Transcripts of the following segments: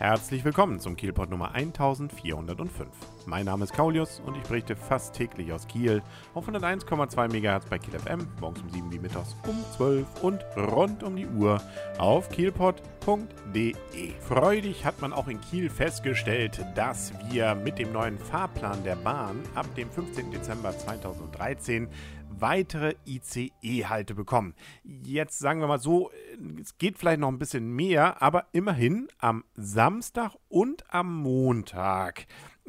Herzlich willkommen zum Kielpot Nummer 1405. Mein Name ist Kaulius und ich berichte fast täglich aus Kiel auf 101,2 MHz bei Kiel FM, morgens um 7 wie mittags um 12 und rund um die Uhr auf kielpot.de. Freudig hat man auch in Kiel festgestellt, dass wir mit dem neuen Fahrplan der Bahn ab dem 15. Dezember 2013 weitere ICE-Halte bekommen. Jetzt sagen wir mal so, es geht vielleicht noch ein bisschen mehr, aber immerhin am Samstag und am Montag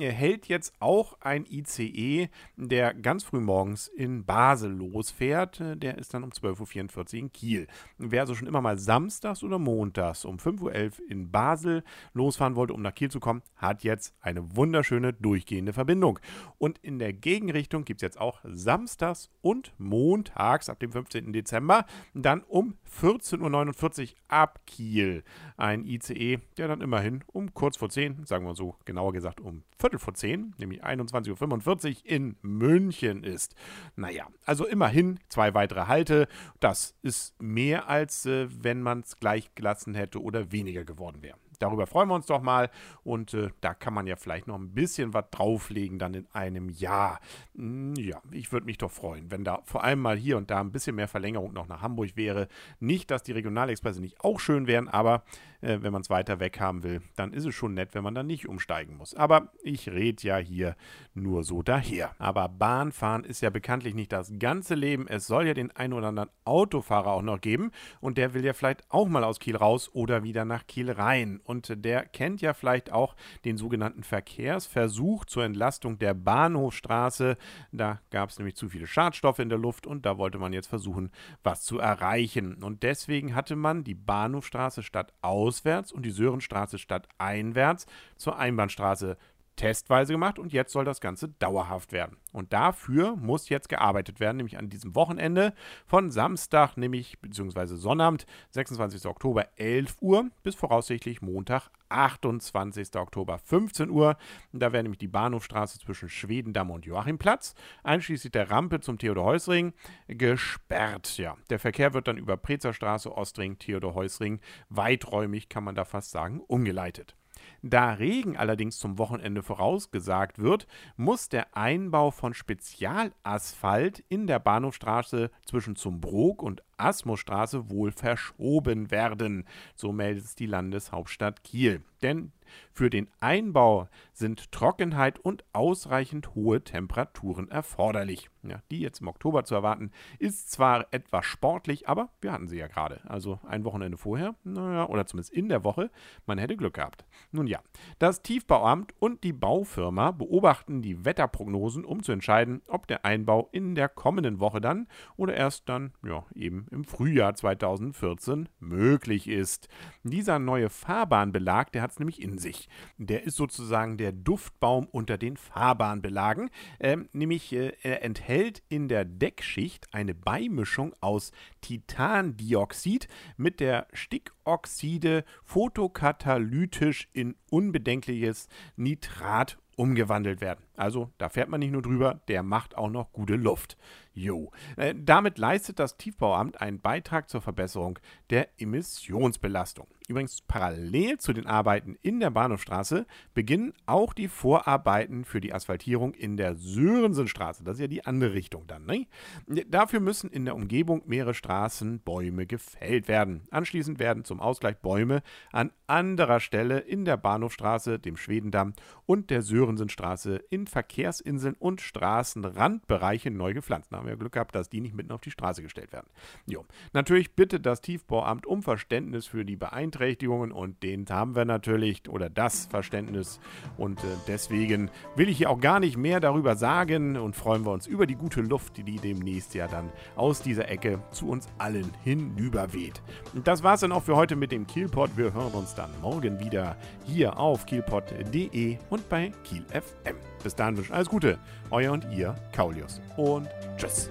hält jetzt auch ein ICE, der ganz früh morgens in Basel losfährt. Der ist dann um 12.44 Uhr in Kiel. Wer also schon immer mal samstags oder montags um 5.11 Uhr in Basel losfahren wollte, um nach Kiel zu kommen, hat jetzt eine wunderschöne durchgehende Verbindung. Und in der Gegenrichtung gibt es jetzt auch samstags und montags ab dem 15. Dezember dann um 14.49 Uhr ab Kiel ein ICE, der dann immerhin um kurz vor 10, sagen wir so genauer gesagt um Viertel vor 10, nämlich 21.45 Uhr in München ist. Naja, also immerhin zwei weitere Halte. Das ist mehr als äh, wenn man es gleich gelassen hätte oder weniger geworden wäre. Darüber freuen wir uns doch mal. Und äh, da kann man ja vielleicht noch ein bisschen was drauflegen dann in einem Jahr. Hm, ja, ich würde mich doch freuen, wenn da vor allem mal hier und da ein bisschen mehr Verlängerung noch nach Hamburg wäre. Nicht, dass die Regionalexpresse nicht auch schön wären, aber äh, wenn man es weiter weg haben will, dann ist es schon nett, wenn man dann nicht umsteigen muss. Aber ich rede ja hier nur so daher. Aber Bahnfahren ist ja bekanntlich nicht das ganze Leben. Es soll ja den einen oder anderen Autofahrer auch noch geben und der will ja vielleicht auch mal aus Kiel raus oder wieder nach Kiel rein der kennt ja vielleicht auch den sogenannten Verkehrsversuch zur Entlastung der Bahnhofstraße. Da gab es nämlich zu viele Schadstoffe in der Luft und da wollte man jetzt versuchen, was zu erreichen. Und deswegen hatte man die Bahnhofstraße statt auswärts und die Sörenstraße statt einwärts zur Einbahnstraße testweise gemacht und jetzt soll das Ganze dauerhaft werden. Und dafür muss jetzt gearbeitet werden, nämlich an diesem Wochenende von Samstag, nämlich beziehungsweise Sonnabend, 26. Oktober 11 Uhr bis voraussichtlich Montag, 28. Oktober 15 Uhr. Da wäre nämlich die Bahnhofstraße zwischen Schwedendamm und Joachimplatz, einschließlich der Rampe zum Theodor-Heuss-Ring, gesperrt. Ja, der Verkehr wird dann über Prezerstraße, Ostring, Theodor-Heuss-Ring, weiträumig kann man da fast sagen, umgeleitet. Da Regen allerdings zum Wochenende vorausgesagt wird, muss der Einbau von Spezialasphalt in der Bahnhofstraße zwischen Zumbrook und Asmusstraße wohl verschoben werden. So meldet es die Landeshauptstadt Kiel. Denn für den Einbau sind Trockenheit und ausreichend hohe Temperaturen erforderlich. Ja, die jetzt im Oktober zu erwarten, ist zwar etwas sportlich, aber wir hatten sie ja gerade. Also ein Wochenende vorher, naja, oder zumindest in der Woche, man hätte Glück gehabt. Nun ja, das Tiefbauamt und die Baufirma beobachten die Wetterprognosen, um zu entscheiden, ob der Einbau in der kommenden Woche dann oder erst dann, ja, eben im Frühjahr 2014 möglich ist. Dieser neue Fahrbahnbelag, der hat es nämlich in sich. Der ist sozusagen der Duftbaum unter den Fahrbahnbelagen, ähm, nämlich äh, er enthält in der Deckschicht eine Beimischung aus Titandioxid mit der Stickoxide photokatalytisch in unbedenkliches Nitrat umgewandelt werden. Also da fährt man nicht nur drüber, der macht auch noch gute Luft. Jo. Äh, damit leistet das Tiefbauamt einen Beitrag zur Verbesserung der Emissionsbelastung. Übrigens parallel zu den Arbeiten in der Bahnhofstraße beginnen auch die Vorarbeiten für die Asphaltierung in der Sörensenstraße. Das ist ja die andere Richtung dann. Ne? Dafür müssen in der Umgebung mehrere Straßenbäume gefällt werden. Anschließend werden zum Ausgleich Bäume an anderer Stelle in der Bahnhofstraße, dem Schwedendamm und der Sörensenstraße in Verkehrsinseln und Straßenrandbereiche neu gepflanzt. Da haben wir Glück gehabt, dass die nicht mitten auf die Straße gestellt werden. Jo. Natürlich bittet das Tiefbauamt um Verständnis für die Beeinträchtigungen Beeinträchtigungen und den haben wir natürlich oder das Verständnis und äh, deswegen will ich hier auch gar nicht mehr darüber sagen und freuen wir uns über die gute Luft, die demnächst ja dann aus dieser Ecke zu uns allen hinüberweht. Und das war's dann auch für heute mit dem Kielpot. Wir hören uns dann morgen wieder hier auf kielpot.de und bei Kiel FM. Bis dahin wünsche ich alles Gute, euer und ihr Kaulius und tschüss.